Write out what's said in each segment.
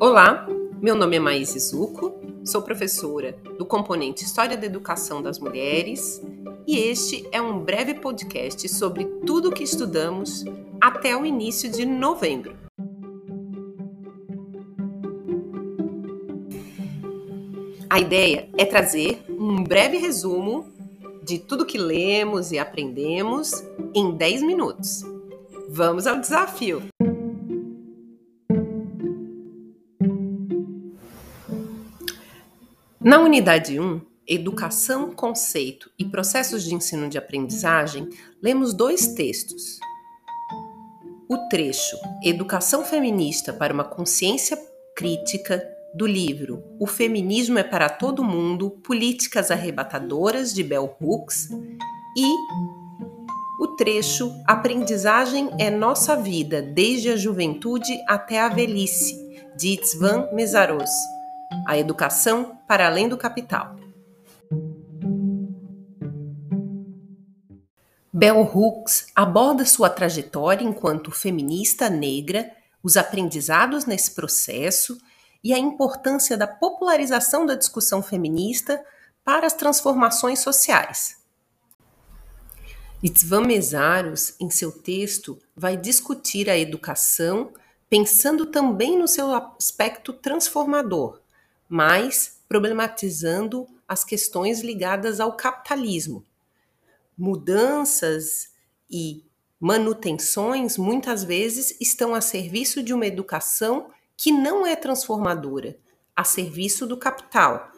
Olá, meu nome é Maíse Zuco, sou professora do componente História da Educação das Mulheres e este é um breve podcast sobre tudo o que estudamos até o início de novembro. A ideia é trazer um breve resumo de tudo que lemos e aprendemos em 10 minutos. Vamos ao desafio! Na unidade 1, Educação, Conceito e Processos de Ensino de Aprendizagem, lemos dois textos. O trecho Educação Feminista para uma Consciência Crítica, do livro O Feminismo é para Todo Mundo Políticas Arrebatadoras, de Bell Hooks, e o trecho Aprendizagem é Nossa Vida, desde a Juventude até a Velhice, de Itzvan Mesaros a educação para além do capital. Bell Hooks aborda sua trajetória enquanto feminista negra, os aprendizados nesse processo e a importância da popularização da discussão feminista para as transformações sociais. Itzvan Mesaros, em seu texto, vai discutir a educação pensando também no seu aspecto transformador, mas problematizando as questões ligadas ao capitalismo. Mudanças e manutenções muitas vezes estão a serviço de uma educação que não é transformadora, a serviço do capital.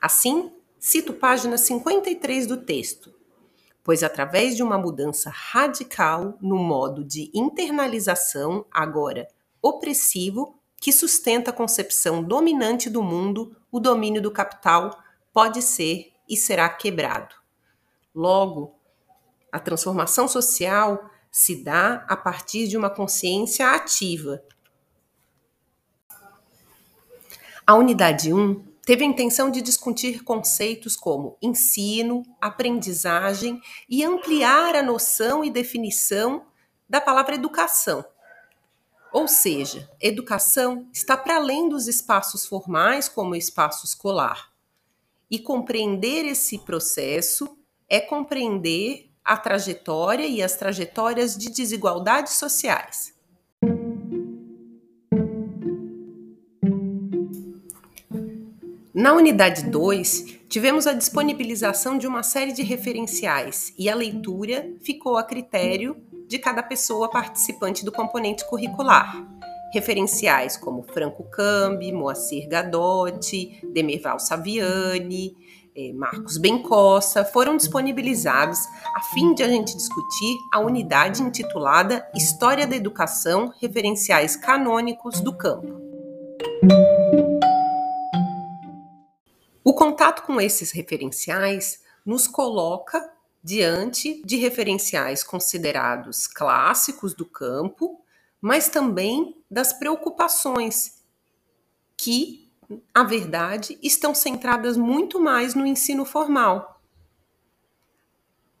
Assim, cito página 53 do texto. Pois através de uma mudança radical no modo de internalização, agora opressivo, que sustenta a concepção dominante do mundo, o domínio do capital pode ser e será quebrado. Logo, a transformação social se dá a partir de uma consciência ativa. A unidade 1 teve a intenção de discutir conceitos como ensino, aprendizagem e ampliar a noção e definição da palavra educação ou seja, educação está para além dos espaços formais, como o espaço escolar. E compreender esse processo é compreender a trajetória e as trajetórias de desigualdades sociais. Na unidade 2, tivemos a disponibilização de uma série de referenciais e a leitura ficou a critério de cada pessoa participante do componente curricular. Referenciais como Franco Cambi, Moacir Gadotti, Demerval Saviani, eh, Marcos Bencossa foram disponibilizados a fim de a gente discutir a unidade intitulada História da Educação, referenciais canônicos do campo. O contato com esses referenciais nos coloca diante de referenciais considerados clássicos do campo, mas também das preocupações que, a verdade, estão centradas muito mais no ensino formal.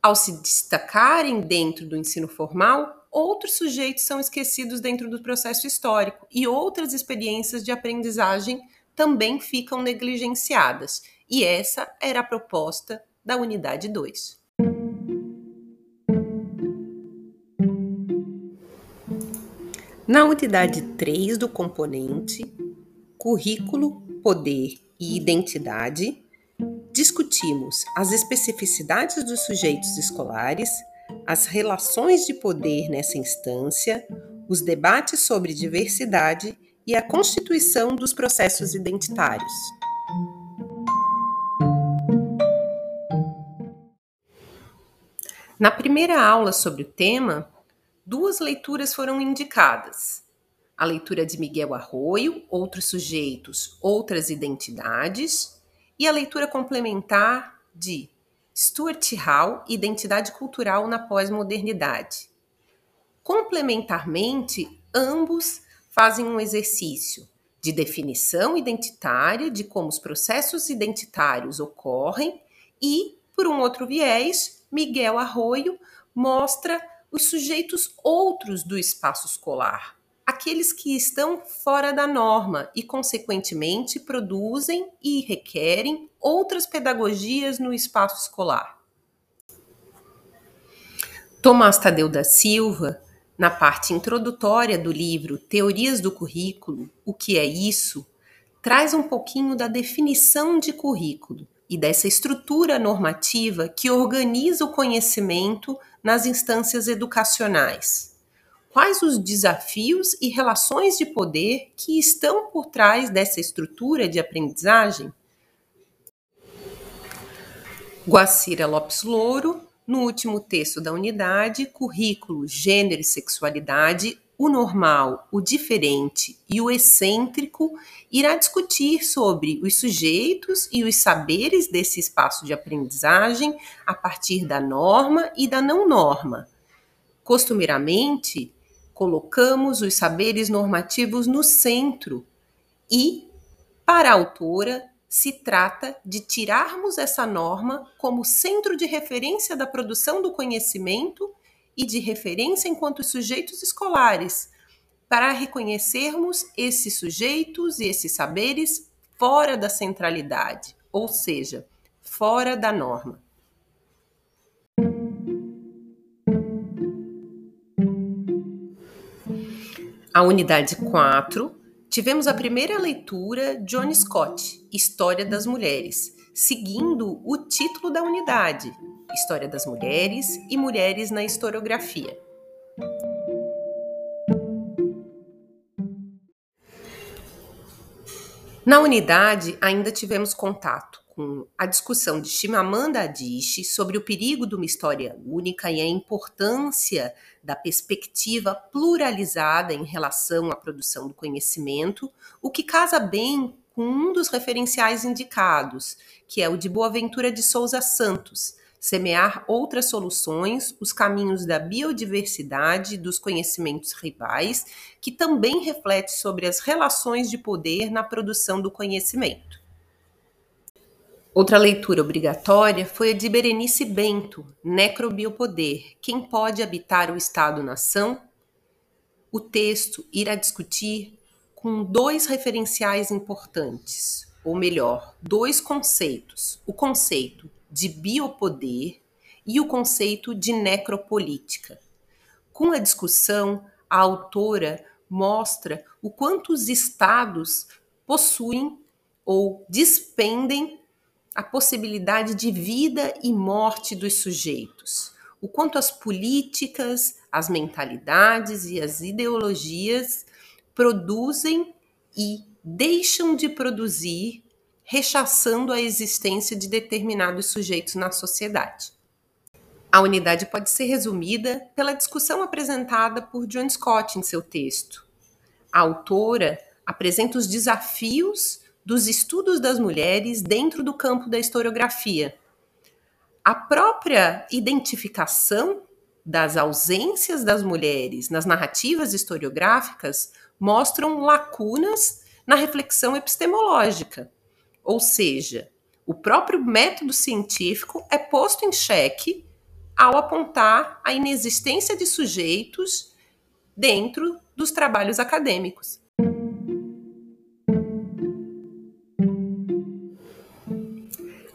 Ao se destacarem dentro do ensino formal, outros sujeitos são esquecidos dentro do processo histórico e outras experiências de aprendizagem também ficam negligenciadas. E essa era a proposta da unidade 2. Na unidade 3 do componente Currículo, Poder e Identidade, discutimos as especificidades dos sujeitos escolares, as relações de poder nessa instância, os debates sobre diversidade e a constituição dos processos identitários. Na primeira aula sobre o tema, duas leituras foram indicadas. A leitura de Miguel Arroio, Outros Sujeitos, Outras Identidades, e a leitura complementar de Stuart Hall, Identidade Cultural na Pós-Modernidade. Complementarmente, ambos fazem um exercício de definição identitária de como os processos identitários ocorrem e, por um outro viés, Miguel Arroio mostra os sujeitos outros do espaço escolar, aqueles que estão fora da norma e, consequentemente, produzem e requerem outras pedagogias no espaço escolar. Tomás Tadeu da Silva, na parte introdutória do livro Teorias do Currículo, O que é isso? Traz um pouquinho da definição de currículo e dessa estrutura normativa que organiza o conhecimento nas instâncias educacionais. Quais os desafios e relações de poder que estão por trás dessa estrutura de aprendizagem? Guacira Lopes Louro no último texto da unidade, currículo, gênero e sexualidade, o normal, o diferente e o excêntrico, irá discutir sobre os sujeitos e os saberes desse espaço de aprendizagem a partir da norma e da não norma. Costumeiramente, colocamos os saberes normativos no centro e, para a autora, se trata de tirarmos essa norma como centro de referência da produção do conhecimento e de referência enquanto sujeitos escolares, para reconhecermos esses sujeitos e esses saberes fora da centralidade, ou seja, fora da norma. A unidade 4 Tivemos a primeira leitura John Scott, História das Mulheres, seguindo o título da unidade, História das Mulheres e Mulheres na Historiografia. Na unidade, ainda tivemos contato com a discussão de Chimamanda Adichie sobre o perigo de uma história única e a importância da perspectiva pluralizada em relação à produção do conhecimento, o que casa bem com um dos referenciais indicados, que é o de Boaventura de Souza Santos, semear outras soluções, os caminhos da biodiversidade, dos conhecimentos rivais, que também reflete sobre as relações de poder na produção do conhecimento. Outra leitura obrigatória foi a de Berenice Bento, Necrobiopoder: Quem pode habitar o Estado-nação? O texto irá discutir com dois referenciais importantes, ou melhor, dois conceitos: o conceito de biopoder e o conceito de necropolítica. Com a discussão, a autora mostra o quanto os estados possuem ou despendem a possibilidade de vida e morte dos sujeitos, o quanto as políticas, as mentalidades e as ideologias produzem e deixam de produzir, rechaçando a existência de determinados sujeitos na sociedade. A unidade pode ser resumida pela discussão apresentada por John Scott em seu texto. A autora apresenta os desafios dos estudos das mulheres dentro do campo da historiografia. A própria identificação das ausências das mulheres nas narrativas historiográficas mostram lacunas na reflexão epistemológica. Ou seja, o próprio método científico é posto em xeque ao apontar a inexistência de sujeitos dentro dos trabalhos acadêmicos.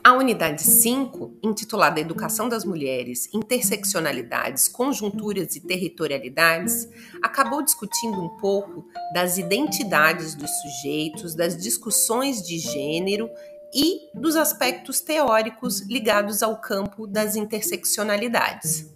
A unidade 5, intitulada Educação das Mulheres, Interseccionalidades, Conjunturas e Territorialidades, acabou discutindo um pouco das identidades dos sujeitos, das discussões de gênero e dos aspectos teóricos ligados ao campo das interseccionalidades.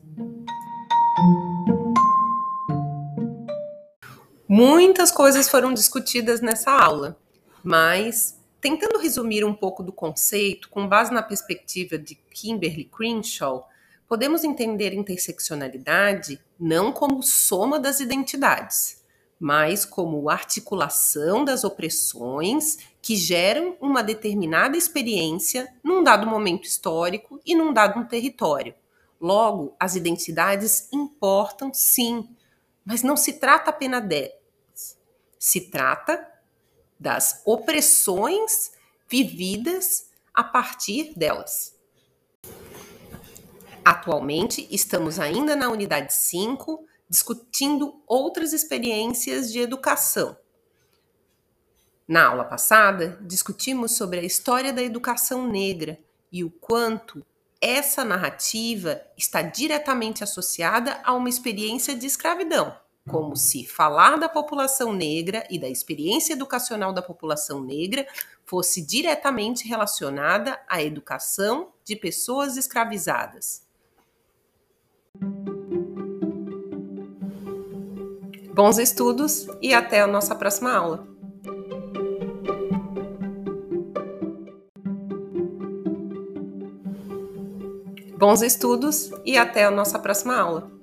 Muitas coisas foram discutidas nessa aula, mas Tentando resumir um pouco do conceito, com base na perspectiva de Kimberly Crenshaw, podemos entender interseccionalidade não como soma das identidades, mas como articulação das opressões que geram uma determinada experiência num dado momento histórico e num dado território. Logo, as identidades importam sim, mas não se trata apenas delas. Se trata das opressões vividas a partir delas. Atualmente, estamos ainda na unidade 5, discutindo outras experiências de educação. Na aula passada, discutimos sobre a história da educação negra e o quanto essa narrativa está diretamente associada a uma experiência de escravidão, como se falar da população negra e da experiência educacional da população negra fosse diretamente relacionada à educação de pessoas escravizadas. Bons estudos e até a nossa próxima aula! Bons estudos e até a nossa próxima aula!